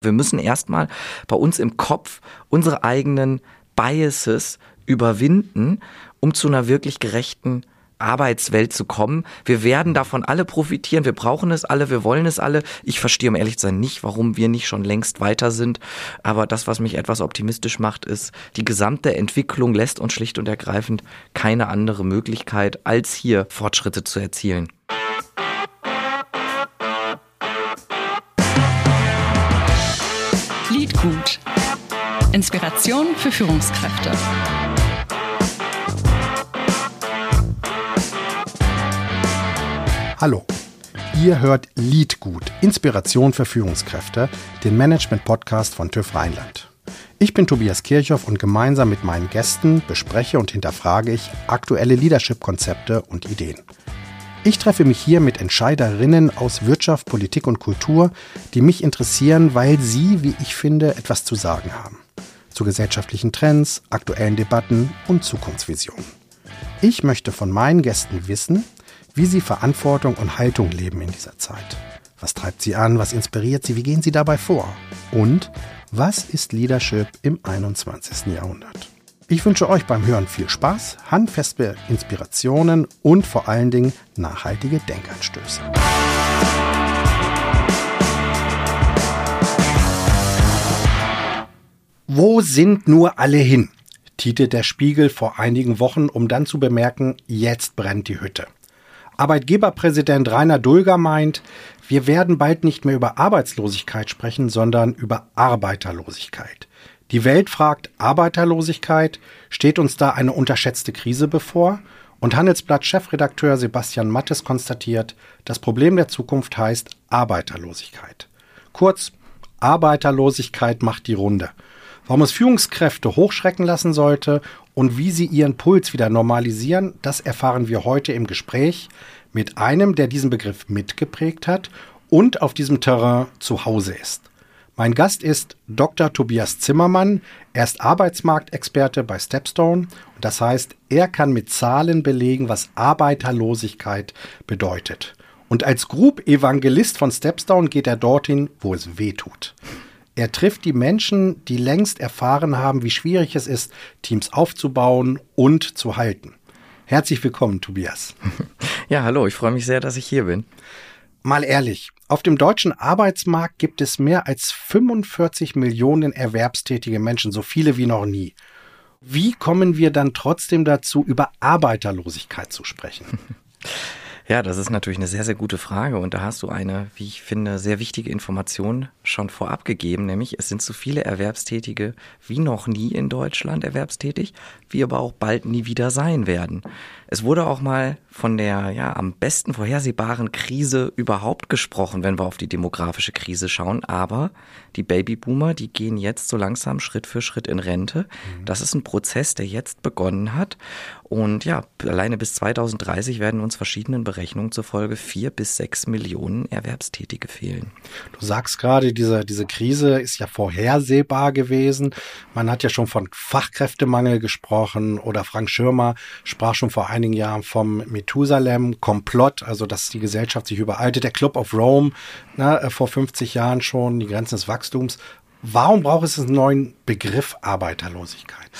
Wir müssen erstmal bei uns im Kopf unsere eigenen Biases überwinden, um zu einer wirklich gerechten Arbeitswelt zu kommen. Wir werden davon alle profitieren. Wir brauchen es alle. Wir wollen es alle. Ich verstehe, um ehrlich zu sein, nicht, warum wir nicht schon längst weiter sind. Aber das, was mich etwas optimistisch macht, ist, die gesamte Entwicklung lässt uns schlicht und ergreifend keine andere Möglichkeit, als hier Fortschritte zu erzielen. Gut. Inspiration für Führungskräfte. Hallo. Ihr hört Liedgut, Inspiration für Führungskräfte, den Management-Podcast von TÜV Rheinland. Ich bin Tobias Kirchhoff und gemeinsam mit meinen Gästen bespreche und hinterfrage ich aktuelle Leadership-Konzepte und Ideen. Ich treffe mich hier mit Entscheiderinnen aus Wirtschaft, Politik und Kultur, die mich interessieren, weil sie, wie ich finde, etwas zu sagen haben. Zu gesellschaftlichen Trends, aktuellen Debatten und Zukunftsvisionen. Ich möchte von meinen Gästen wissen, wie sie Verantwortung und Haltung leben in dieser Zeit. Was treibt sie an? Was inspiriert sie? Wie gehen sie dabei vor? Und was ist Leadership im 21. Jahrhundert? Ich wünsche euch beim Hören viel Spaß, handfeste Inspirationen und vor allen Dingen nachhaltige Denkanstöße. Wo sind nur alle hin? titelte der Spiegel vor einigen Wochen, um dann zu bemerken, jetzt brennt die Hütte. Arbeitgeberpräsident Rainer Dulger meint, wir werden bald nicht mehr über Arbeitslosigkeit sprechen, sondern über Arbeiterlosigkeit. Die Welt fragt Arbeiterlosigkeit, steht uns da eine unterschätzte Krise bevor? Und Handelsblatt-Chefredakteur Sebastian Mattes konstatiert, das Problem der Zukunft heißt Arbeiterlosigkeit. Kurz, Arbeiterlosigkeit macht die Runde. Warum es Führungskräfte hochschrecken lassen sollte und wie sie ihren Puls wieder normalisieren, das erfahren wir heute im Gespräch mit einem, der diesen Begriff mitgeprägt hat und auf diesem Terrain zu Hause ist. Mein Gast ist Dr. Tobias Zimmermann. Er ist Arbeitsmarktexperte bei Stepstone. Das heißt, er kann mit Zahlen belegen, was Arbeiterlosigkeit bedeutet. Und als Group-Evangelist von Stepstone geht er dorthin, wo es weh tut. Er trifft die Menschen, die längst erfahren haben, wie schwierig es ist, Teams aufzubauen und zu halten. Herzlich willkommen, Tobias. Ja, hallo, ich freue mich sehr, dass ich hier bin. Mal ehrlich, auf dem deutschen Arbeitsmarkt gibt es mehr als 45 Millionen erwerbstätige Menschen, so viele wie noch nie. Wie kommen wir dann trotzdem dazu, über Arbeiterlosigkeit zu sprechen? Ja, das ist natürlich eine sehr, sehr gute Frage und da hast du eine, wie ich finde, sehr wichtige Information schon vorab gegeben, nämlich es sind so viele Erwerbstätige wie noch nie in Deutschland erwerbstätig, wie aber auch bald nie wieder sein werden. Es wurde auch mal von der ja am besten vorhersehbaren Krise überhaupt gesprochen, wenn wir auf die demografische Krise schauen. Aber die Babyboomer, die gehen jetzt so langsam Schritt für Schritt in Rente. Mhm. Das ist ein Prozess, der jetzt begonnen hat. Und ja, alleine bis 2030 werden uns verschiedenen Berechnungen zufolge vier bis sechs Millionen Erwerbstätige fehlen. Du sagst gerade, diese, diese Krise ist ja vorhersehbar gewesen. Man hat ja schon von Fachkräftemangel gesprochen oder Frank Schirmer sprach schon vor einigen Jahren vom Methusalem, Komplott, also dass die Gesellschaft sich überaltet. Der Club of Rome ne, äh, vor 50 Jahren schon, die Grenzen des Wachstums. Warum braucht es einen neuen Begriff Arbeiterlosigkeit?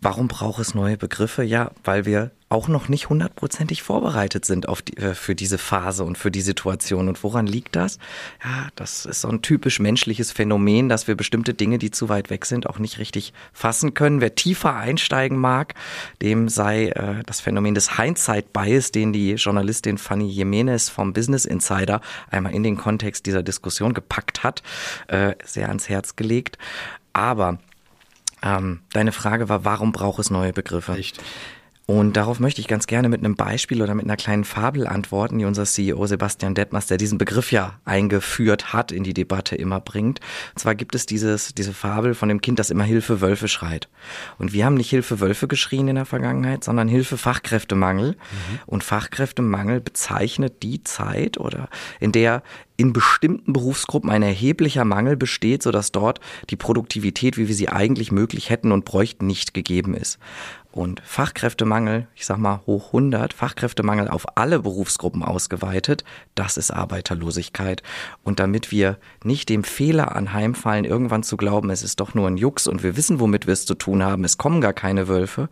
Warum braucht es neue Begriffe? Ja, weil wir auch noch nicht hundertprozentig vorbereitet sind auf die, äh, für diese Phase und für die Situation. Und woran liegt das? Ja, das ist so ein typisch menschliches Phänomen, dass wir bestimmte Dinge, die zu weit weg sind, auch nicht richtig fassen können. Wer tiefer einsteigen mag, dem sei äh, das Phänomen des Hindsight Bias, den die Journalistin Fanny Jimenez vom Business Insider einmal in den Kontext dieser Diskussion gepackt hat, äh, sehr ans Herz gelegt. Aber ähm, deine Frage war, warum braucht es neue Begriffe? Richtig. Und darauf möchte ich ganz gerne mit einem Beispiel oder mit einer kleinen Fabel antworten, die unser CEO Sebastian Detmers, der diesen Begriff ja eingeführt hat, in die Debatte immer bringt. Und zwar gibt es dieses, diese Fabel von dem Kind, das immer Hilfe Wölfe schreit. Und wir haben nicht Hilfe Wölfe geschrien in der Vergangenheit, sondern Hilfe Fachkräftemangel. Mhm. Und Fachkräftemangel bezeichnet die Zeit oder in der in bestimmten Berufsgruppen ein erheblicher Mangel besteht, sodass dort die Produktivität, wie wir sie eigentlich möglich hätten und bräuchten, nicht gegeben ist. Und Fachkräftemangel, ich sag mal hoch 100, Fachkräftemangel auf alle Berufsgruppen ausgeweitet, das ist Arbeiterlosigkeit. Und damit wir nicht dem Fehler anheimfallen, irgendwann zu glauben, es ist doch nur ein Jux und wir wissen, womit wir es zu tun haben, es kommen gar keine Wölfe,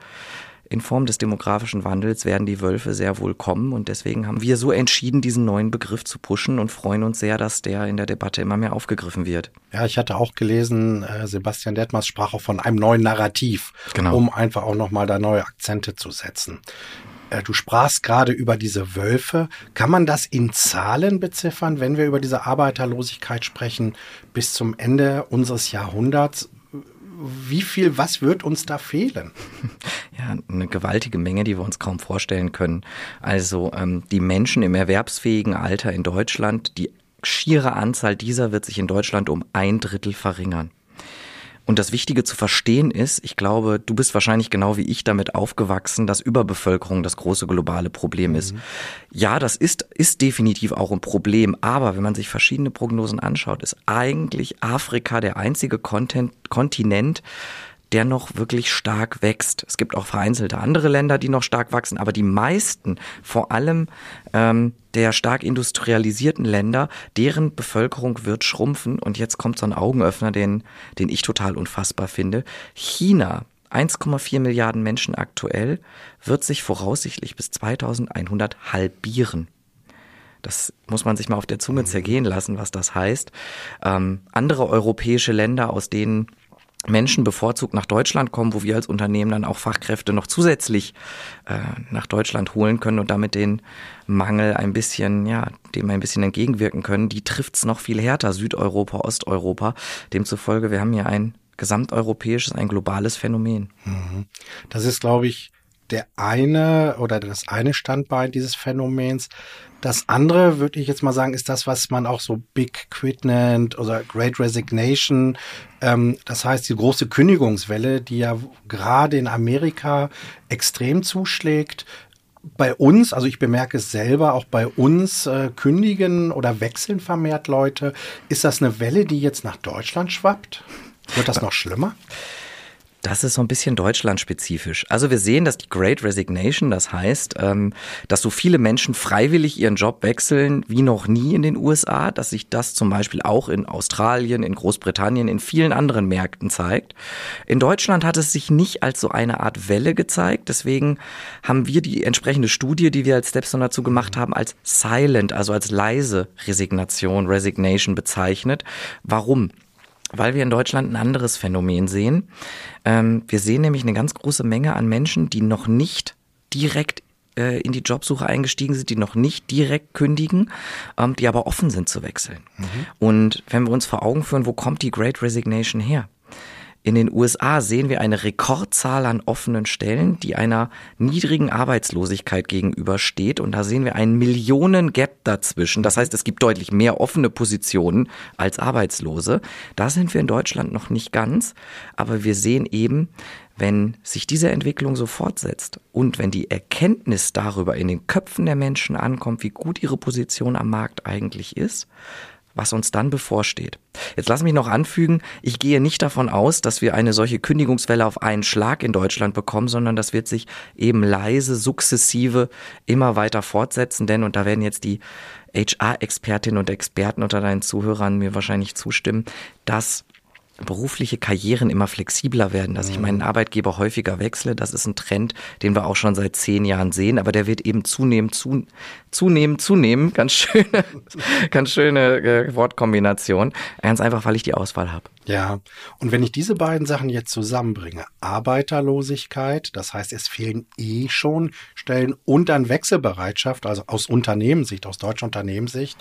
Form des demografischen Wandels werden die Wölfe sehr wohl kommen und deswegen haben wir so entschieden, diesen neuen Begriff zu pushen und freuen uns sehr, dass der in der Debatte immer mehr aufgegriffen wird. Ja, ich hatte auch gelesen, äh, Sebastian Detmers sprach auch von einem neuen Narrativ, genau. um einfach auch nochmal da neue Akzente zu setzen. Äh, du sprachst gerade über diese Wölfe. Kann man das in Zahlen beziffern, wenn wir über diese Arbeiterlosigkeit sprechen, bis zum Ende unseres Jahrhunderts? Wie viel, was wird uns da fehlen? Ja, eine gewaltige Menge, die wir uns kaum vorstellen können. Also ähm, die Menschen im erwerbsfähigen Alter in Deutschland, die schiere Anzahl dieser wird sich in Deutschland um ein Drittel verringern. Und das Wichtige zu verstehen ist, ich glaube, du bist wahrscheinlich genau wie ich damit aufgewachsen, dass Überbevölkerung das große globale Problem ist. Mhm. Ja, das ist, ist definitiv auch ein Problem, aber wenn man sich verschiedene Prognosen anschaut, ist eigentlich Afrika der einzige Kontinent, Kontinent der noch wirklich stark wächst. Es gibt auch vereinzelte andere Länder, die noch stark wachsen, aber die meisten, vor allem ähm, der stark industrialisierten Länder, deren Bevölkerung wird schrumpfen. Und jetzt kommt so ein Augenöffner, den, den ich total unfassbar finde. China 1,4 Milliarden Menschen aktuell, wird sich voraussichtlich bis 2100 halbieren. Das muss man sich mal auf der Zunge zergehen lassen, was das heißt. Ähm, andere europäische Länder, aus denen Menschen bevorzugt nach Deutschland kommen, wo wir als Unternehmen dann auch Fachkräfte noch zusätzlich äh, nach Deutschland holen können und damit den Mangel ein bisschen, ja, dem ein bisschen entgegenwirken können, die trifft's noch viel härter, Südeuropa, Osteuropa. Demzufolge, wir haben hier ein gesamteuropäisches, ein globales Phänomen. Mhm. Das ist, glaube ich, der eine oder das eine Standbein dieses Phänomens. Das andere, würde ich jetzt mal sagen, ist das, was man auch so Big Quit nennt oder Great Resignation. Ähm, das heißt, die große Kündigungswelle, die ja gerade in Amerika extrem zuschlägt. Bei uns, also ich bemerke es selber, auch bei uns äh, kündigen oder wechseln vermehrt Leute. Ist das eine Welle, die jetzt nach Deutschland schwappt? Wird das noch schlimmer? Das ist so ein bisschen deutschlandspezifisch. Also wir sehen, dass die Great Resignation, das heißt, ähm, dass so viele Menschen freiwillig ihren Job wechseln wie noch nie in den USA, dass sich das zum Beispiel auch in Australien, in Großbritannien, in vielen anderen Märkten zeigt. In Deutschland hat es sich nicht als so eine Art Welle gezeigt. Deswegen haben wir die entsprechende Studie, die wir als Stepstone dazu gemacht haben, als silent, also als leise Resignation, Resignation bezeichnet. Warum? Weil wir in Deutschland ein anderes Phänomen sehen. Ähm, wir sehen nämlich eine ganz große Menge an Menschen, die noch nicht direkt äh, in die Jobsuche eingestiegen sind, die noch nicht direkt kündigen, ähm, die aber offen sind zu wechseln. Mhm. Und wenn wir uns vor Augen führen, wo kommt die Great Resignation her? In den USA sehen wir eine Rekordzahl an offenen Stellen, die einer niedrigen Arbeitslosigkeit gegenübersteht. Und da sehen wir einen Millionen-Gap dazwischen. Das heißt, es gibt deutlich mehr offene Positionen als Arbeitslose. Da sind wir in Deutschland noch nicht ganz. Aber wir sehen eben, wenn sich diese Entwicklung so fortsetzt und wenn die Erkenntnis darüber in den Köpfen der Menschen ankommt, wie gut ihre Position am Markt eigentlich ist, was uns dann bevorsteht. Jetzt lass mich noch anfügen, ich gehe nicht davon aus, dass wir eine solche Kündigungswelle auf einen Schlag in Deutschland bekommen, sondern das wird sich eben leise, sukzessive immer weiter fortsetzen, denn, und da werden jetzt die HR-Expertinnen und Experten unter deinen Zuhörern mir wahrscheinlich zustimmen, dass berufliche Karrieren immer flexibler werden, dass ich mhm. meinen Arbeitgeber häufiger wechsle. Das ist ein Trend, den wir auch schon seit zehn Jahren sehen, aber der wird eben zunehmend, zu, zunehmend, zunehmen. Ganz schöne, ganz schöne äh, Wortkombination. Ganz einfach, weil ich die Auswahl habe. Ja, und wenn ich diese beiden Sachen jetzt zusammenbringe, Arbeiterlosigkeit, das heißt, es fehlen eh schon Stellen und dann Wechselbereitschaft, also aus Unternehmenssicht, aus deutscher Unternehmenssicht,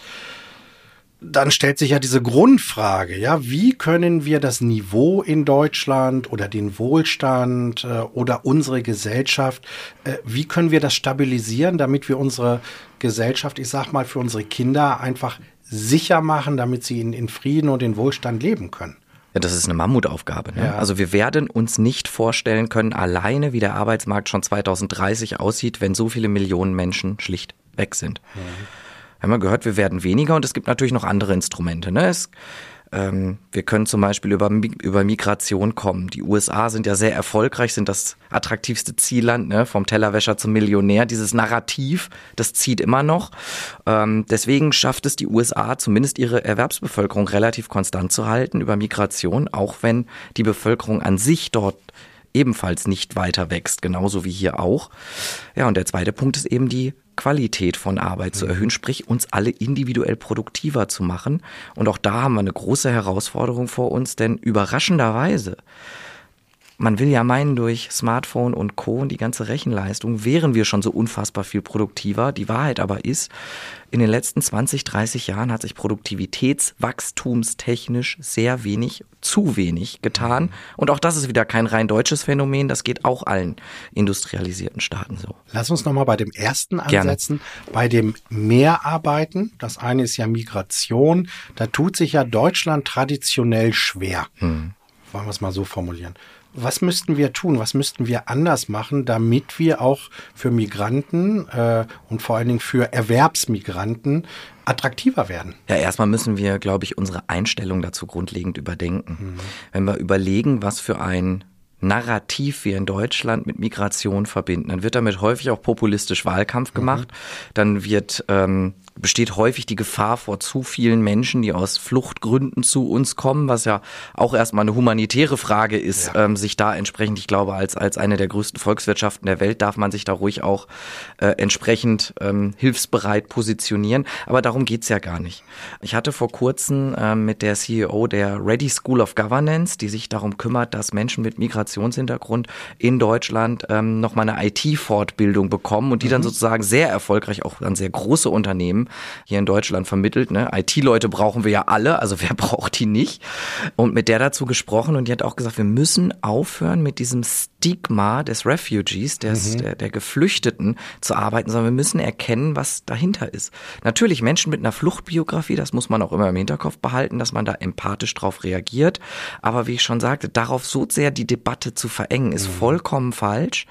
dann stellt sich ja diese Grundfrage, ja, wie können wir das Niveau in Deutschland oder den Wohlstand äh, oder unsere Gesellschaft, äh, wie können wir das stabilisieren, damit wir unsere Gesellschaft, ich sag mal, für unsere Kinder einfach sicher machen, damit sie in, in Frieden und in Wohlstand leben können? Ja, das ist eine Mammutaufgabe. Ne? Ja. Also wir werden uns nicht vorstellen können, alleine wie der Arbeitsmarkt schon 2030 aussieht, wenn so viele Millionen Menschen schlicht weg sind. Mhm haben wir gehört, wir werden weniger und es gibt natürlich noch andere Instrumente. Ne? Es, Ähm, wir können zum Beispiel über, über Migration kommen. Die USA sind ja sehr erfolgreich, sind das attraktivste Zielland, ne? vom Tellerwäscher zum Millionär. Dieses Narrativ, das zieht immer noch. Ähm, deswegen schafft es die USA, zumindest ihre Erwerbsbevölkerung relativ konstant zu halten über Migration, auch wenn die Bevölkerung an sich dort ebenfalls nicht weiter wächst, genauso wie hier auch. Ja, und der zweite Punkt ist eben die Qualität von Arbeit zu erhöhen, sprich uns alle individuell produktiver zu machen. Und auch da haben wir eine große Herausforderung vor uns, denn überraschenderweise man will ja meinen, durch Smartphone und Co. und die ganze Rechenleistung wären wir schon so unfassbar viel produktiver. Die Wahrheit aber ist, in den letzten 20, 30 Jahren hat sich produktivitätswachstumstechnisch sehr wenig, zu wenig getan. Und auch das ist wieder kein rein deutsches Phänomen. Das geht auch allen industrialisierten Staaten so. Lass uns nochmal bei dem ersten ansetzen, Gerne. bei dem Mehrarbeiten. Das eine ist ja Migration. Da tut sich ja Deutschland traditionell schwer. Hm. Wollen wir es mal so formulieren. Was müssten wir tun? Was müssten wir anders machen, damit wir auch für Migranten äh, und vor allen Dingen für Erwerbsmigranten attraktiver werden? Ja, erstmal müssen wir, glaube ich, unsere Einstellung dazu grundlegend überdenken. Mhm. Wenn wir überlegen, was für ein Narrativ wir in Deutschland mit Migration verbinden. Dann wird damit häufig auch populistisch Wahlkampf gemacht. Mhm. Dann wird ähm, besteht häufig die Gefahr vor zu vielen Menschen, die aus Fluchtgründen zu uns kommen, was ja auch erstmal eine humanitäre Frage ist, ja. ähm, sich da entsprechend, ich glaube, als, als eine der größten Volkswirtschaften der Welt darf man sich da ruhig auch äh, entsprechend ähm, hilfsbereit positionieren. Aber darum geht's ja gar nicht. Ich hatte vor kurzem äh, mit der CEO der Ready School of Governance, die sich darum kümmert, dass Menschen mit Migrationshintergrund in Deutschland ähm, nochmal eine IT-Fortbildung bekommen und die mhm. dann sozusagen sehr erfolgreich auch an sehr große Unternehmen hier in Deutschland vermittelt. Ne? IT-Leute brauchen wir ja alle, also wer braucht die nicht? Und mit der dazu gesprochen und die hat auch gesagt, wir müssen aufhören mit diesem Stigma des Refugees, des, mhm. der, der Geflüchteten zu arbeiten, sondern wir müssen erkennen, was dahinter ist. Natürlich Menschen mit einer Fluchtbiografie, das muss man auch immer im Hinterkopf behalten, dass man da empathisch drauf reagiert. Aber wie ich schon sagte, darauf so sehr die Debatte zu verengen, ist mhm. vollkommen falsch.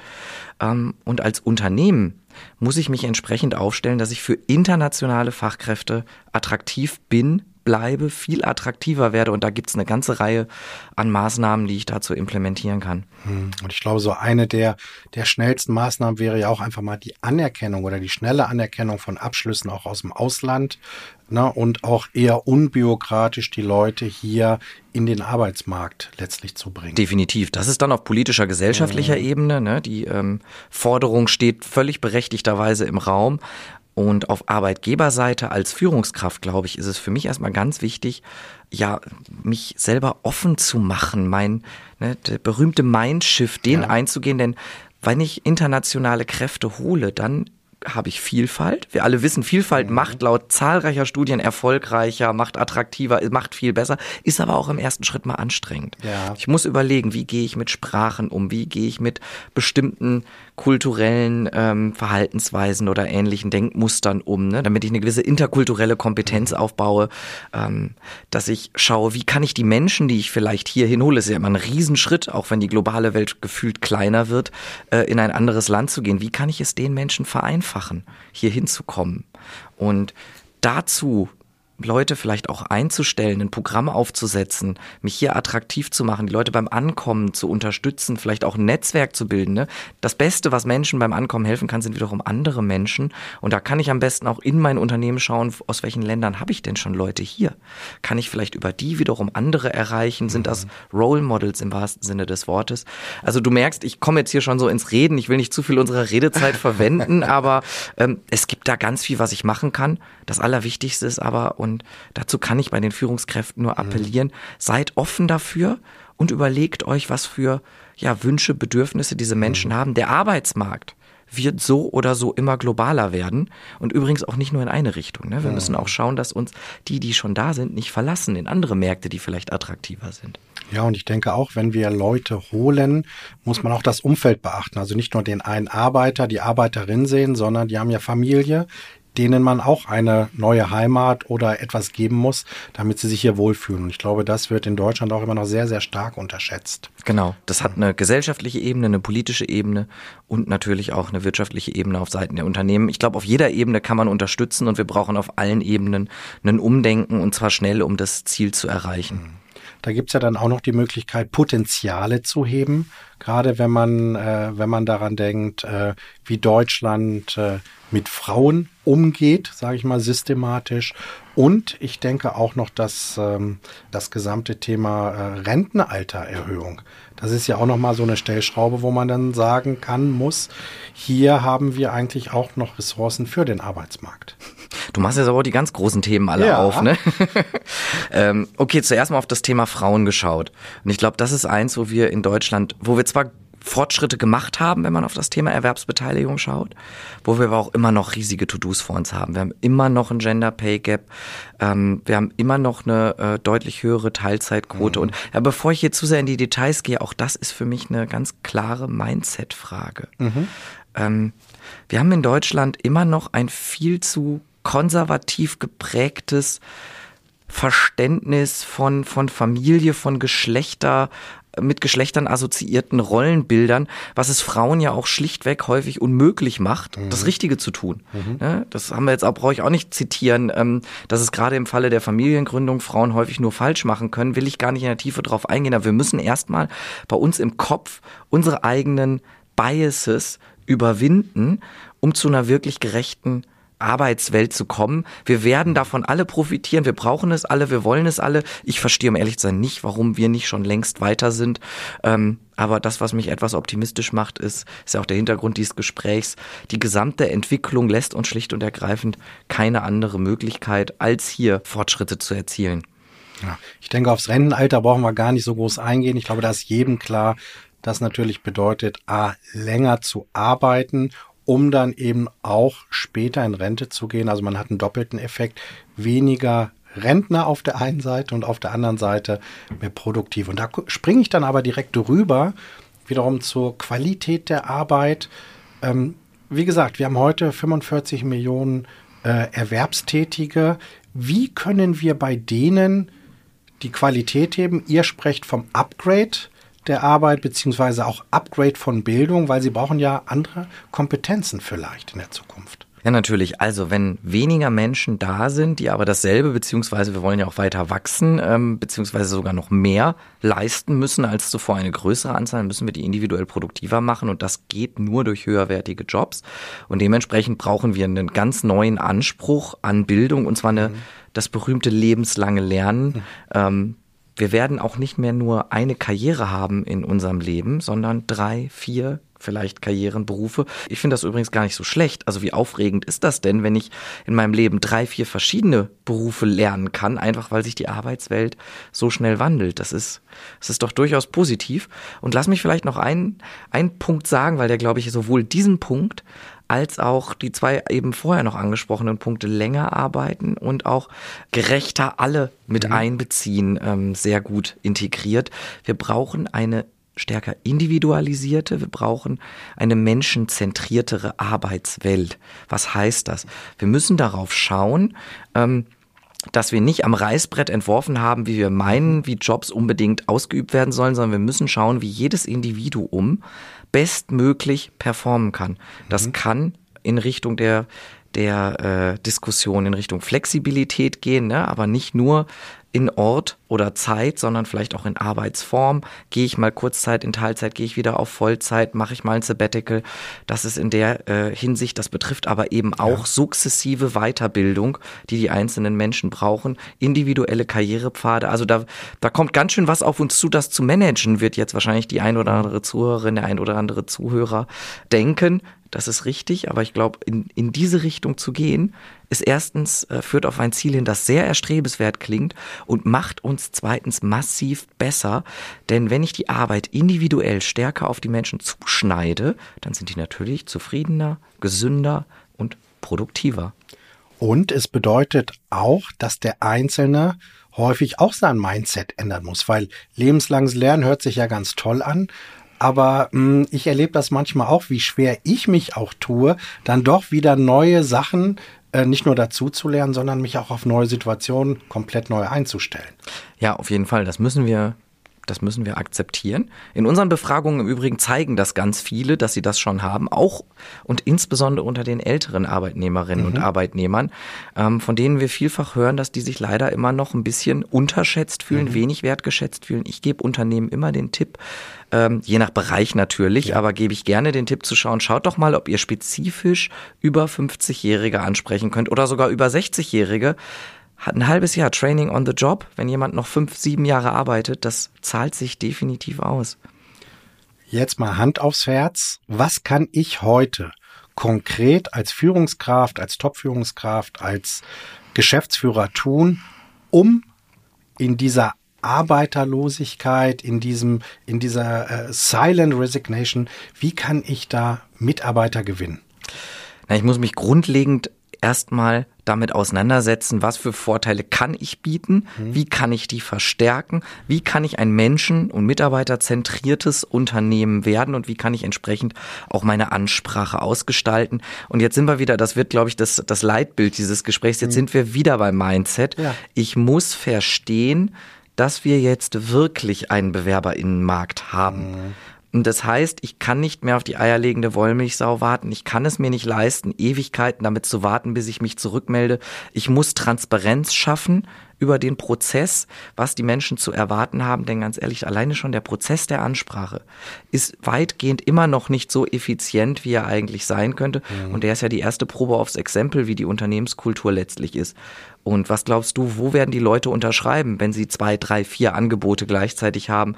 Ähm, und als Unternehmen muss ich mich entsprechend aufstellen, dass ich für internationale Fachkräfte attraktiv bin, bleibe, viel attraktiver werde. Und da gibt es eine ganze Reihe an Maßnahmen, die ich dazu implementieren kann. Hm. Und ich glaube, so eine der, der schnellsten Maßnahmen wäre ja auch einfach mal die Anerkennung oder die schnelle Anerkennung von Abschlüssen auch aus dem Ausland ne, und auch eher unbürokratisch die Leute hier in den Arbeitsmarkt letztlich zu bringen. Definitiv. Das ist dann auf politischer, gesellschaftlicher mhm. Ebene. Ne? Die ähm, Forderung steht völlig berechtigterweise im Raum. Und auf Arbeitgeberseite als Führungskraft, glaube ich, ist es für mich erstmal ganz wichtig, ja, mich selber offen zu machen, mein, ne, der berühmte Mindshift, den ja. einzugehen, denn wenn ich internationale Kräfte hole, dann habe ich Vielfalt. Wir alle wissen, Vielfalt mhm. macht laut zahlreicher Studien erfolgreicher, macht attraktiver, macht viel besser, ist aber auch im ersten Schritt mal anstrengend. Ja. Ich muss überlegen, wie gehe ich mit Sprachen um, wie gehe ich mit bestimmten kulturellen ähm, Verhaltensweisen oder ähnlichen Denkmustern um, ne? damit ich eine gewisse interkulturelle Kompetenz mhm. aufbaue, ähm, dass ich schaue, wie kann ich die Menschen, die ich vielleicht hier hinhole, ist ja immer ein Riesenschritt, auch wenn die globale Welt gefühlt kleiner wird, äh, in ein anderes Land zu gehen, wie kann ich es den Menschen vereinfachen? vereinfachen, hier hinzukommen. Und dazu Leute vielleicht auch einzustellen, ein Programm aufzusetzen, mich hier attraktiv zu machen, die Leute beim Ankommen zu unterstützen, vielleicht auch ein Netzwerk zu bilden. Ne? Das Beste, was Menschen beim Ankommen helfen kann, sind wiederum andere Menschen. Und da kann ich am besten auch in mein Unternehmen schauen, aus welchen Ländern habe ich denn schon Leute hier? Kann ich vielleicht über die wiederum andere erreichen? Sind das Role Models im wahrsten Sinne des Wortes? Also du merkst, ich komme jetzt hier schon so ins Reden. Ich will nicht zu viel unserer Redezeit verwenden, aber ähm, es gibt da ganz viel, was ich machen kann. Das Allerwichtigste ist aber, und dazu kann ich bei den Führungskräften nur mhm. appellieren, seid offen dafür und überlegt euch, was für ja, Wünsche, Bedürfnisse diese Menschen mhm. haben. Der Arbeitsmarkt wird so oder so immer globaler werden und übrigens auch nicht nur in eine Richtung. Ne? Wir müssen auch schauen, dass uns die, die schon da sind, nicht verlassen in andere Märkte, die vielleicht attraktiver sind. Ja, und ich denke auch, wenn wir Leute holen, muss man auch das Umfeld beachten. Also nicht nur den einen Arbeiter, die Arbeiterin sehen, sondern die haben ja Familie, denen man auch eine neue Heimat oder etwas geben muss, damit sie sich hier wohlfühlen. Und ich glaube, das wird in Deutschland auch immer noch sehr, sehr stark unterschätzt. Genau, das hat eine gesellschaftliche Ebene, eine politische Ebene und natürlich auch eine wirtschaftliche Ebene auf Seiten der Unternehmen. Ich glaube, auf jeder Ebene kann man unterstützen und wir brauchen auf allen Ebenen ein Umdenken und zwar schnell, um das Ziel zu erreichen. Da gibt's ja dann auch noch die Möglichkeit, Potenziale zu heben, gerade wenn man, äh, wenn man daran denkt, äh, wie Deutschland äh, mit Frauen umgeht, sage ich mal systematisch. Und ich denke auch noch, dass ähm, das gesamte Thema äh, Rentenaltererhöhung, das ist ja auch noch mal so eine Stellschraube, wo man dann sagen kann, muss, hier haben wir eigentlich auch noch Ressourcen für den Arbeitsmarkt. Du machst jetzt aber auch die ganz großen Themen alle ja. auf, ne? ähm, okay, zuerst mal auf das Thema Frauen geschaut. Und ich glaube, das ist eins, wo wir in Deutschland, wo wir zwar Fortschritte gemacht haben, wenn man auf das Thema Erwerbsbeteiligung schaut, wo wir aber auch immer noch riesige To-Dos vor uns haben. Wir haben immer noch ein Gender Pay Gap, ähm, wir haben immer noch eine äh, deutlich höhere Teilzeitquote. Mhm. Und ja, bevor ich hier zu sehr in die Details gehe, auch das ist für mich eine ganz klare Mindset-Frage. Mhm. Ähm, wir haben in Deutschland immer noch ein viel zu konservativ geprägtes Verständnis von, von Familie, von Geschlechter, mit Geschlechtern assoziierten Rollenbildern, was es Frauen ja auch schlichtweg häufig unmöglich macht, mhm. das Richtige zu tun. Mhm. das haben wir jetzt auch, brauche ich auch nicht zitieren, ähm, dass es gerade im Falle der Familiengründung Frauen häufig nur falsch machen können, will ich gar nicht in der Tiefe drauf eingehen, aber wir müssen erstmal bei uns im Kopf unsere eigenen Biases überwinden, um zu einer wirklich gerechten Arbeitswelt zu kommen. Wir werden davon alle profitieren. Wir brauchen es alle. Wir wollen es alle. Ich verstehe, um ehrlich zu sein, nicht, warum wir nicht schon längst weiter sind. Ähm, aber das, was mich etwas optimistisch macht, ist, ist ja auch der Hintergrund dieses Gesprächs. Die gesamte Entwicklung lässt uns schlicht und ergreifend keine andere Möglichkeit, als hier Fortschritte zu erzielen. Ja, ich denke, aufs Rentenalter brauchen wir gar nicht so groß eingehen. Ich glaube, da ist jedem klar, das natürlich bedeutet, a, länger zu arbeiten um dann eben auch später in Rente zu gehen. Also man hat einen doppelten Effekt. Weniger Rentner auf der einen Seite und auf der anderen Seite mehr produktiv. Und da springe ich dann aber direkt rüber, wiederum zur Qualität der Arbeit. Ähm, wie gesagt, wir haben heute 45 Millionen äh, Erwerbstätige. Wie können wir bei denen die Qualität heben? Ihr sprecht vom Upgrade der Arbeit beziehungsweise auch Upgrade von Bildung, weil sie brauchen ja andere Kompetenzen vielleicht in der Zukunft. Ja, natürlich. Also wenn weniger Menschen da sind, die aber dasselbe, beziehungsweise wir wollen ja auch weiter wachsen, ähm, beziehungsweise sogar noch mehr leisten müssen als zuvor eine größere Anzahl, müssen wir die individuell produktiver machen und das geht nur durch höherwertige Jobs. Und dementsprechend brauchen wir einen ganz neuen Anspruch an Bildung und zwar eine, mhm. das berühmte lebenslange Lernen. Mhm. Ähm, wir werden auch nicht mehr nur eine Karriere haben in unserem Leben, sondern drei, vier, vielleicht Karrieren, Berufe. Ich finde das übrigens gar nicht so schlecht. Also wie aufregend ist das denn, wenn ich in meinem Leben drei, vier verschiedene Berufe lernen kann, einfach weil sich die Arbeitswelt so schnell wandelt. Das ist, das ist doch durchaus positiv. Und lass mich vielleicht noch einen, einen Punkt sagen, weil der, glaube ich, sowohl diesen Punkt als auch die zwei eben vorher noch angesprochenen Punkte länger arbeiten und auch gerechter alle mit mhm. einbeziehen, ähm, sehr gut integriert. Wir brauchen eine stärker individualisierte, wir brauchen eine menschenzentriertere Arbeitswelt. Was heißt das? Wir müssen darauf schauen, ähm, dass wir nicht am Reißbrett entworfen haben, wie wir meinen, wie Jobs unbedingt ausgeübt werden sollen, sondern wir müssen schauen, wie jedes Individuum bestmöglich performen kann. Das mhm. kann in Richtung der der äh, Diskussion in Richtung Flexibilität gehen, ne? aber nicht nur in Ort oder Zeit, sondern vielleicht auch in Arbeitsform. Gehe ich mal Kurzzeit in Teilzeit, gehe ich wieder auf Vollzeit, mache ich mal ein Sabbatical. Das ist in der äh, Hinsicht, das betrifft aber eben auch ja. sukzessive Weiterbildung, die die einzelnen Menschen brauchen, individuelle Karrierepfade. Also da, da kommt ganz schön was auf uns zu, das zu managen, wird jetzt wahrscheinlich die ein oder andere Zuhörerin, der ein oder andere Zuhörer denken. Das ist richtig, aber ich glaube, in, in diese Richtung zu gehen, ist erstens, äh, führt auf ein Ziel hin, das sehr erstrebenswert klingt und macht uns zweitens massiv besser. Denn wenn ich die Arbeit individuell stärker auf die Menschen zuschneide, dann sind die natürlich zufriedener, gesünder und produktiver. Und es bedeutet auch, dass der Einzelne häufig auch sein Mindset ändern muss, weil lebenslanges Lernen hört sich ja ganz toll an, aber mh, hm, ich erlebe das manchmal auch, wie schwer ich mich auch tue, dann doch wieder neue Sachen äh, nicht nur dazu zu lernen, sondern mich auch auf neue Situationen komplett neu einzustellen. Ja, auf jeden Fall. Das müssen wir das müssen wir akzeptieren. In unseren Befragungen im Übrigen zeigen das ganz viele, dass sie das schon haben, auch und insbesondere unter den älteren Arbeitnehmerinnen mhm. und Arbeitnehmern, ähm, von denen wir vielfach hören, dass die sich leider immer noch ein bisschen unterschätzt fühlen, mhm. wenig wertgeschätzt fühlen. Ich gebe Unternehmen immer den Tipp, ähm, je nach Bereich natürlich, ja. aber gebe ich gerne den Tipp zu schauen, schaut doch mal, ob ihr spezifisch über 50-Jährige ansprechen könnt oder sogar über 60-Jährige hat ein halbes Jahr Training on the Job, wenn jemand noch fünf, sieben Jahre arbeitet, das zahlt sich definitiv aus. Jetzt mal Hand aufs Herz. Was kann ich heute konkret als Führungskraft, als Top-Führungskraft, als Geschäftsführer tun, um in dieser Arbeiterlosigkeit, in diesem, in dieser äh, Silent Resignation, wie kann ich da Mitarbeiter gewinnen? Na, ich muss mich grundlegend erstmal damit auseinandersetzen, was für Vorteile kann ich bieten, mhm. wie kann ich die verstärken, wie kann ich ein Menschen- und Mitarbeiterzentriertes Unternehmen werden und wie kann ich entsprechend auch meine Ansprache ausgestalten. Und jetzt sind wir wieder, das wird, glaube ich, das, das Leitbild dieses Gesprächs, jetzt mhm. sind wir wieder beim Mindset. Ja. Ich muss verstehen, dass wir jetzt wirklich einen Bewerberinnenmarkt haben. Mhm. Und das heißt, ich kann nicht mehr auf die eierlegende Wollmilchsau warten. Ich kann es mir nicht leisten, Ewigkeiten damit zu warten, bis ich mich zurückmelde. Ich muss Transparenz schaffen über den Prozess, was die Menschen zu erwarten haben. Denn ganz ehrlich, alleine schon der Prozess der Ansprache ist weitgehend immer noch nicht so effizient, wie er eigentlich sein könnte. Mhm. Und der ist ja die erste Probe aufs Exempel, wie die Unternehmenskultur letztlich ist. Und was glaubst du, wo werden die Leute unterschreiben, wenn sie zwei, drei, vier Angebote gleichzeitig haben?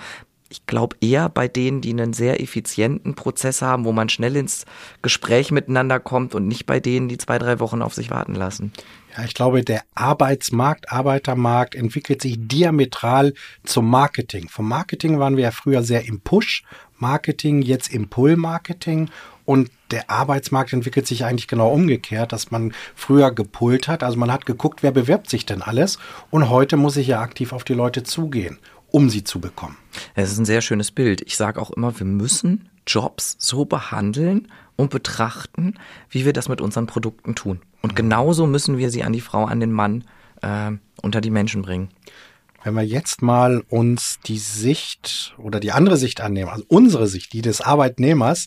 Ich glaube eher bei denen, die einen sehr effizienten Prozess haben, wo man schnell ins Gespräch miteinander kommt und nicht bei denen, die zwei, drei Wochen auf sich warten lassen. Ja, ich glaube, der Arbeitsmarkt, Arbeitermarkt entwickelt sich diametral zum Marketing. Vom Marketing waren wir ja früher sehr im Push-Marketing, jetzt im Pull-Marketing. Und der Arbeitsmarkt entwickelt sich eigentlich genau umgekehrt, dass man früher gepullt hat. Also man hat geguckt, wer bewirbt sich denn alles. Und heute muss ich ja aktiv auf die Leute zugehen um sie zu bekommen. Es ist ein sehr schönes Bild. Ich sage auch immer, wir müssen Jobs so behandeln und betrachten, wie wir das mit unseren Produkten tun. Und genauso müssen wir sie an die Frau, an den Mann, äh, unter die Menschen bringen. Wenn wir jetzt mal uns die Sicht oder die andere Sicht annehmen, also unsere Sicht, die des Arbeitnehmers,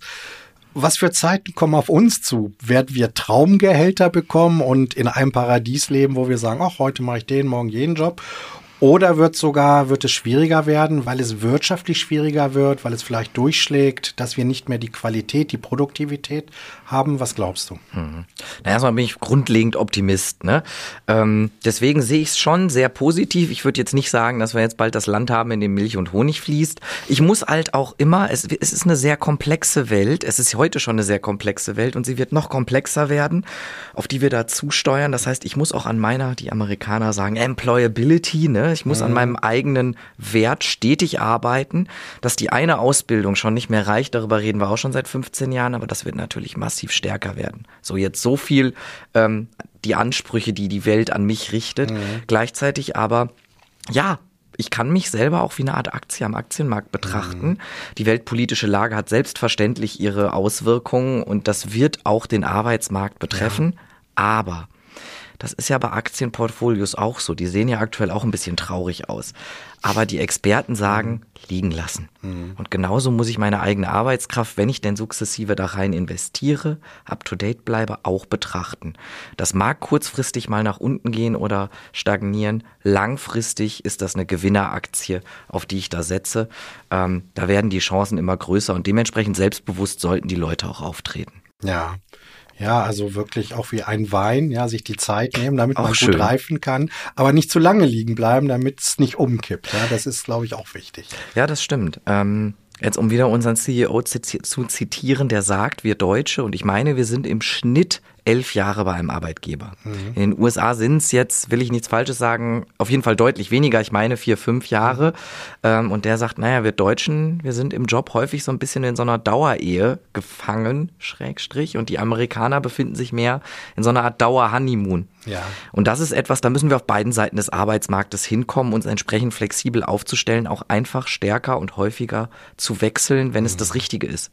was für Zeiten kommen auf uns zu? Werden wir Traumgehälter bekommen und in einem Paradies leben, wo wir sagen, ach, heute mache ich den, morgen jeden Job? Oder wird sogar, wird es schwieriger werden, weil es wirtschaftlich schwieriger wird, weil es vielleicht durchschlägt, dass wir nicht mehr die Qualität, die Produktivität haben? Was glaubst du? Mhm. Na, erstmal bin ich grundlegend Optimist. Ne? Ähm, deswegen sehe ich es schon sehr positiv. Ich würde jetzt nicht sagen, dass wir jetzt bald das Land haben, in dem Milch und Honig fließt. Ich muss halt auch immer, es, es ist eine sehr komplexe Welt. Es ist heute schon eine sehr komplexe Welt und sie wird noch komplexer werden, auf die wir da zusteuern. Das heißt, ich muss auch an meiner, die Amerikaner sagen, Employability, ne? Ich muss mhm. an meinem eigenen Wert stetig arbeiten, dass die eine Ausbildung schon nicht mehr reicht. Darüber reden wir auch schon seit 15 Jahren, aber das wird natürlich massiv stärker werden. So jetzt so viel ähm, die Ansprüche, die die Welt an mich richtet. Mhm. Gleichzeitig aber, ja, ich kann mich selber auch wie eine Art Aktie am Aktienmarkt betrachten. Mhm. Die weltpolitische Lage hat selbstverständlich ihre Auswirkungen und das wird auch den Arbeitsmarkt betreffen. Ja. Aber das ist ja bei Aktienportfolios auch so. Die sehen ja aktuell auch ein bisschen traurig aus. Aber die Experten sagen, liegen lassen. Mhm. Und genauso muss ich meine eigene Arbeitskraft, wenn ich denn sukzessive da rein investiere, up to date bleibe, auch betrachten. Das mag kurzfristig mal nach unten gehen oder stagnieren. Langfristig ist das eine Gewinneraktie, auf die ich da setze. Ähm, da werden die Chancen immer größer und dementsprechend selbstbewusst sollten die Leute auch auftreten. Ja, ja, also wirklich auch wie ein Wein, ja, sich die Zeit nehmen, damit auch man schön. gut reifen kann, aber nicht zu lange liegen bleiben, damit es nicht umkippt. Ja, das ist, glaube ich, auch wichtig. Ja, das stimmt. Ähm, jetzt um wieder unseren CEO zu zitieren, der sagt, wir Deutsche, und ich meine, wir sind im Schnitt elf Jahre bei einem Arbeitgeber. Mhm. In den USA sind es jetzt, will ich nichts Falsches sagen, auf jeden Fall deutlich weniger. Ich meine vier, fünf Jahre. Mhm. Ähm, und der sagt, naja, wir Deutschen, wir sind im Job häufig so ein bisschen in so einer Dauerehe gefangen, Schrägstrich. Und die Amerikaner befinden sich mehr in so einer Art Dauer-Honeymoon. Ja. Und das ist etwas, da müssen wir auf beiden Seiten des Arbeitsmarktes hinkommen, uns entsprechend flexibel aufzustellen, auch einfach stärker und häufiger zu wechseln, wenn mhm. es das Richtige ist.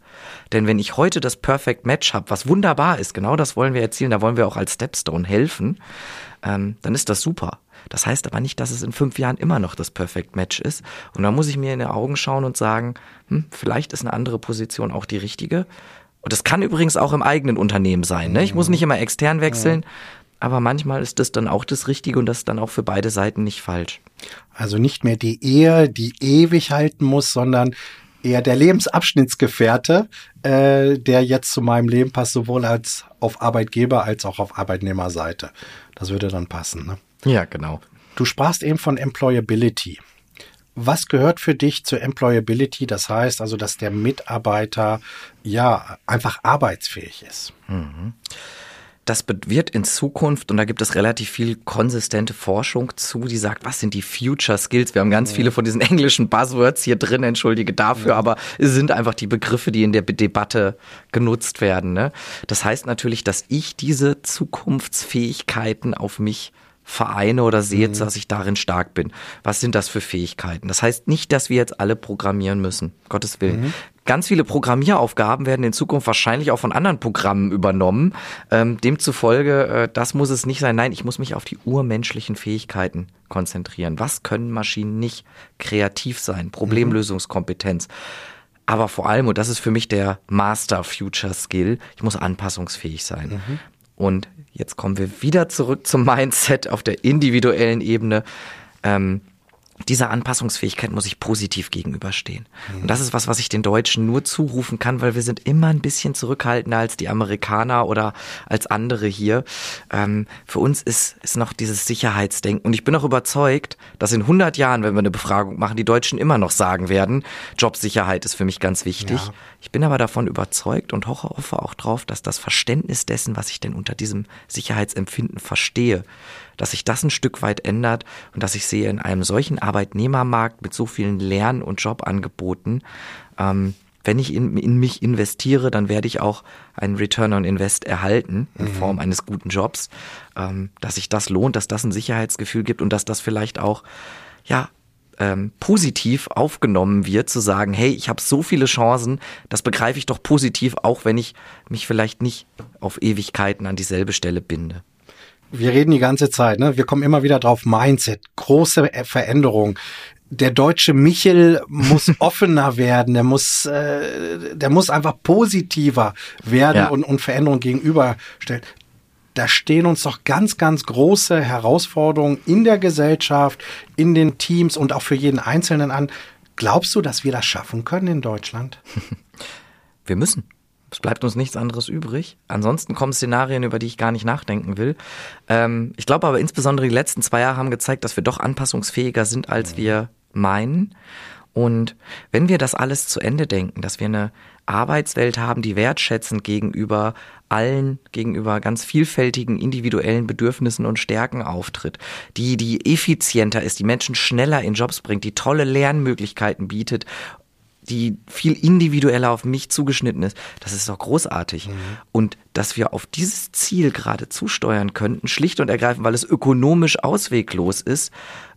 Denn wenn ich heute das Perfect Match habe, was wunderbar ist, genau das wollen wir erzielen, da wollen wir auch als Stepstone helfen, ähm, dann ist das super. Das heißt aber nicht, dass es in fünf Jahren immer noch das Perfect Match ist. Und da muss ich mir in die Augen schauen und sagen, hm, vielleicht ist eine andere Position auch die richtige. Und das kann übrigens auch im eigenen Unternehmen sein. Ne? Ich muss nicht immer extern wechseln, aber manchmal ist das dann auch das Richtige und das ist dann auch für beide Seiten nicht falsch. Also nicht mehr die Ehe, die ewig halten muss, sondern eher der Lebensabschnittsgefährte, äh, der jetzt zu meinem Leben passt, sowohl als auf Arbeitgeber als auch auf Arbeitnehmerseite. Das würde dann passen. Ne? Ja, genau. Du sprachst eben von Employability. Was gehört für dich zur Employability? Das heißt also, dass der Mitarbeiter ja einfach arbeitsfähig ist. Mhm. Das wird in Zukunft, und da gibt es relativ viel konsistente Forschung zu, die sagt, was sind die Future Skills? Wir haben ganz viele von diesen englischen Buzzwords hier drin, entschuldige dafür, aber es sind einfach die Begriffe, die in der Debatte genutzt werden. Ne? Das heißt natürlich, dass ich diese Zukunftsfähigkeiten auf mich vereine oder sehe, mhm. dass ich darin stark bin. Was sind das für Fähigkeiten? Das heißt nicht, dass wir jetzt alle programmieren müssen. Gottes Willen. Mhm. Ganz viele Programmieraufgaben werden in Zukunft wahrscheinlich auch von anderen Programmen übernommen. Ähm, demzufolge, äh, das muss es nicht sein. Nein, ich muss mich auf die urmenschlichen Fähigkeiten konzentrieren. Was können Maschinen nicht? Kreativ sein, Problemlösungskompetenz. Aber vor allem, und das ist für mich der Master Future Skill, ich muss anpassungsfähig sein. Mhm. Und jetzt kommen wir wieder zurück zum Mindset auf der individuellen Ebene. Ähm, dieser Anpassungsfähigkeit muss ich positiv gegenüberstehen. Und das ist was, was ich den Deutschen nur zurufen kann, weil wir sind immer ein bisschen zurückhaltender als die Amerikaner oder als andere hier. Ähm, für uns ist, ist noch dieses Sicherheitsdenken. Und ich bin auch überzeugt, dass in 100 Jahren, wenn wir eine Befragung machen, die Deutschen immer noch sagen werden, Jobsicherheit ist für mich ganz wichtig. Ja. Ich bin aber davon überzeugt und hoffe auch drauf, dass das Verständnis dessen, was ich denn unter diesem Sicherheitsempfinden verstehe, dass sich das ein Stück weit ändert und dass ich sehe, in einem solchen Arbeitnehmermarkt mit so vielen Lern- und Jobangeboten, ähm, wenn ich in, in, mich investiere, dann werde ich auch einen Return on Invest erhalten in mhm. Form eines guten Jobs, ähm, dass sich das lohnt, dass das ein Sicherheitsgefühl gibt und dass das vielleicht auch ja ähm, positiv aufgenommen wird, zu sagen, hey, ich habe so viele Chancen, das begreife ich doch positiv, auch wenn ich mich vielleicht nicht auf Ewigkeiten an dieselbe Stelle binde wir reden die ganze Zeit, ne? Wir kommen immer wieder drauf, Mindset, große Veränderung. Der deutsche Michel muss offener werden, der muss, äh, der muss einfach positiver werden ja. und, und Veränderungen gegenüberstellen. Da stehen uns doch ganz, ganz große Herausforderungen in der Gesellschaft, in den Teams und auch für jeden Einzelnen an. Glaubst du, dass wir das schaffen können in Deutschland? Wir müssen. Es bleibt uns nichts anderes übrig. Ansonsten kommen Szenarien, über die ich gar nicht nachdenken will. Ähm, ich glaube aber insbesondere die letzten zwei Jahre haben gezeigt, dass wir doch anpassungsfähiger sind, als wir meinen. Und wenn wir das alles zu Ende denken, dass wir eine Arbeitswelt haben, die wertschätzend gegenüber allen, gegenüber ganz vielfältigen individuellen Bedürfnissen und Stärken auftritt, die, die effizienter ist, die Menschen schneller in Jobs bringt, die tolle Lernmöglichkeiten bietet die viel individueller auf mich zugeschnitten ist. Das ist doch großartig. Mhm. Und dass wir auf dieses Ziel gerade zusteuern könnten, schlicht und ergreifend, weil es ökonomisch ausweglos ist,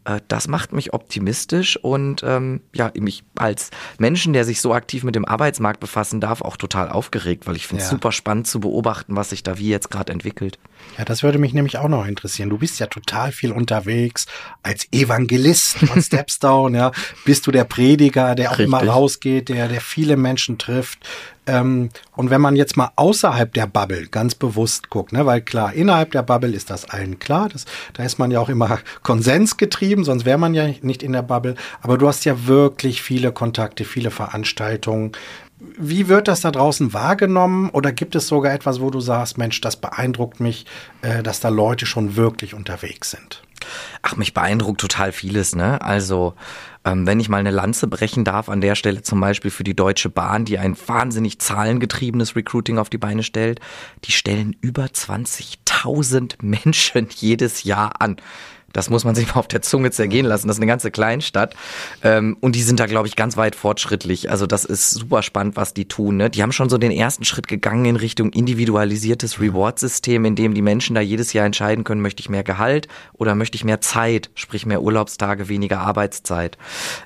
äh, das macht mich optimistisch und ähm, ja, mich als Menschen, der sich so aktiv mit dem Arbeitsmarkt befassen darf, auch total aufgeregt, weil ich finde es ja. super spannend zu beobachten, was sich da wie jetzt gerade entwickelt. Ja, das würde mich nämlich auch noch interessieren. Du bist ja total viel unterwegs als Evangelist von Stepstone, ja. Bist du der Prediger, der auch Richtig. immer rausgeht, der, der viele Menschen trifft. Ähm, und wenn man jetzt mal außerhalb der Bubble ganz bewusst guckt, ne, weil klar, innerhalb der Bubble ist das allen klar, das, da ist man ja auch immer konsensgetrieben, sonst wäre man ja nicht in der Bubble. Aber du hast ja wirklich viele Kontakte, viele Veranstaltungen. Wie wird das da draußen wahrgenommen? Oder gibt es sogar etwas, wo du sagst, Mensch, das beeindruckt mich, äh, dass da Leute schon wirklich unterwegs sind? Ach, mich beeindruckt total vieles, ne? Also, ähm, wenn ich mal eine Lanze brechen darf, an der Stelle zum Beispiel für die Deutsche Bahn, die ein wahnsinnig zahlengetriebenes Recruiting auf die Beine stellt, die stellen über 20.000 Menschen jedes Jahr an. Das muss man sich mal auf der Zunge zergehen lassen. Das ist eine ganze Kleinstadt. Ähm, und die sind da, glaube ich, ganz weit fortschrittlich. Also das ist super spannend, was die tun. Ne? Die haben schon so den ersten Schritt gegangen in Richtung individualisiertes Reward-System, in dem die Menschen da jedes Jahr entscheiden können, möchte ich mehr Gehalt oder möchte ich mehr Zeit, sprich mehr Urlaubstage, weniger Arbeitszeit.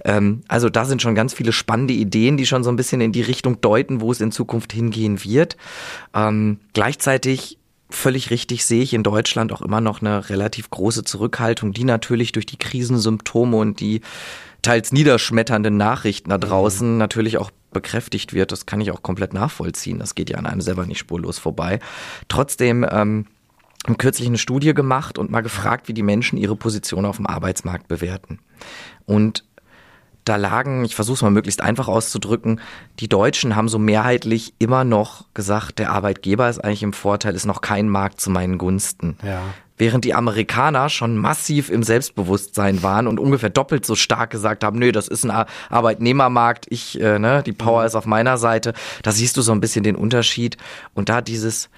Ähm, also da sind schon ganz viele spannende Ideen, die schon so ein bisschen in die Richtung deuten, wo es in Zukunft hingehen wird. Ähm, gleichzeitig völlig richtig sehe ich in Deutschland auch immer noch eine relativ große Zurückhaltung, die natürlich durch die Krisensymptome und die teils niederschmetternden Nachrichten da draußen mhm. natürlich auch bekräftigt wird. Das kann ich auch komplett nachvollziehen. Das geht ja an einem selber nicht spurlos vorbei. Trotzdem ähm, haben kürzlich eine Studie gemacht und mal gefragt, wie die Menschen ihre Position auf dem Arbeitsmarkt bewerten. Und da lagen, ich versuche es mal möglichst einfach auszudrücken, die Deutschen haben so mehrheitlich immer noch gesagt, der Arbeitgeber ist eigentlich im Vorteil, ist noch kein Markt zu meinen Gunsten. Ja. Während die Amerikaner schon massiv im Selbstbewusstsein waren und ungefähr doppelt so stark gesagt haben, nö, das ist ein Arbeitnehmermarkt, ich, äh, ne, die Power ist auf meiner Seite. Da siehst du so ein bisschen den Unterschied. Und da dieses,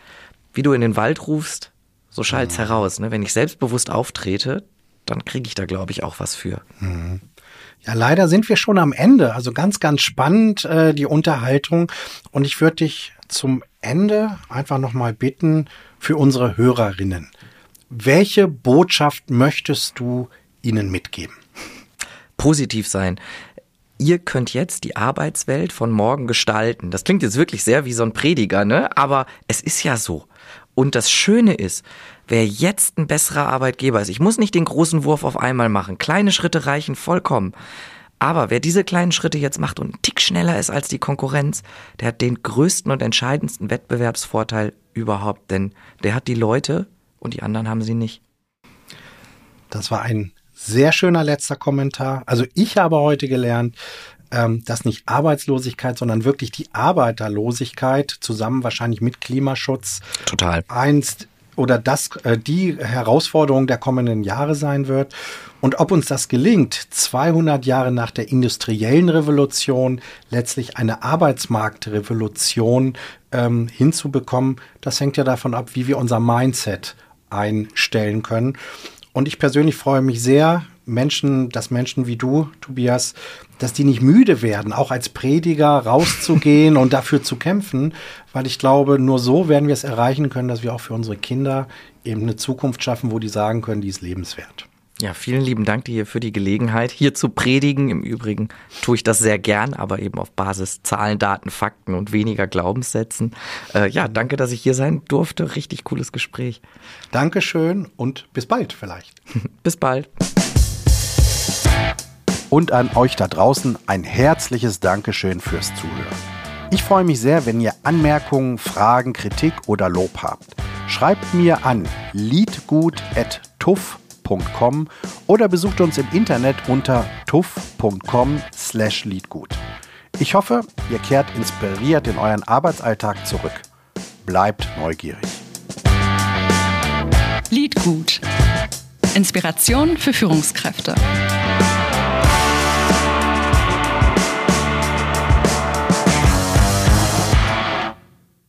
wie du in den Wald rufst, so schallt's mhm. heraus. Ne? Wenn ich selbstbewusst auftrete, dann kriege ich da, glaube ich, auch was für. Mhm. Ja, leider sind wir schon am Ende. Also ganz, ganz spannend äh, die Unterhaltung. Und ich würde dich zum Ende einfach nochmal bitten für unsere Hörerinnen. Welche Botschaft möchtest du ihnen mitgeben? Positiv sein. Ihr könnt jetzt die Arbeitswelt von morgen gestalten. Das klingt jetzt wirklich sehr wie so ein Prediger, ne? Aber es ist ja so. Und das Schöne ist, wer jetzt ein besserer Arbeitgeber ist, ich muss nicht den großen Wurf auf einmal machen, kleine Schritte reichen vollkommen. Aber wer diese kleinen Schritte jetzt macht und einen Tick schneller ist als die Konkurrenz, der hat den größten und entscheidendsten Wettbewerbsvorteil überhaupt, denn der hat die Leute und die anderen haben sie nicht. Das war ein sehr schöner letzter Kommentar. Also ich habe heute gelernt, ähm, dass nicht Arbeitslosigkeit, sondern wirklich die Arbeiterlosigkeit zusammen wahrscheinlich mit Klimaschutz total einst oder das äh, die Herausforderung der kommenden Jahre sein wird. Und ob uns das gelingt, 200 Jahre nach der industriellen Revolution letztlich eine Arbeitsmarktrevolution ähm, hinzubekommen, das hängt ja davon ab, wie wir unser Mindset einstellen können. Und ich persönlich freue mich sehr, Menschen, dass Menschen wie du, Tobias, dass die nicht müde werden, auch als Prediger rauszugehen und dafür zu kämpfen, weil ich glaube, nur so werden wir es erreichen können, dass wir auch für unsere Kinder eben eine Zukunft schaffen, wo die sagen können, die ist lebenswert. Ja, vielen lieben Dank dir für die Gelegenheit, hier zu predigen. Im Übrigen tue ich das sehr gern, aber eben auf Basis Zahlen, Daten, Fakten und weniger Glaubenssätzen. Äh, ja, danke, dass ich hier sein durfte. Richtig cooles Gespräch. Dankeschön und bis bald vielleicht. bis bald. Und an euch da draußen ein herzliches Dankeschön fürs Zuhören. Ich freue mich sehr, wenn ihr Anmerkungen, Fragen, Kritik oder Lob habt. Schreibt mir an liedgut.tuff.com oder besucht uns im Internet unter tuff.com slash liedgut. Ich hoffe, ihr kehrt inspiriert in euren Arbeitsalltag zurück. Bleibt neugierig. Liedgut. Inspiration für Führungskräfte.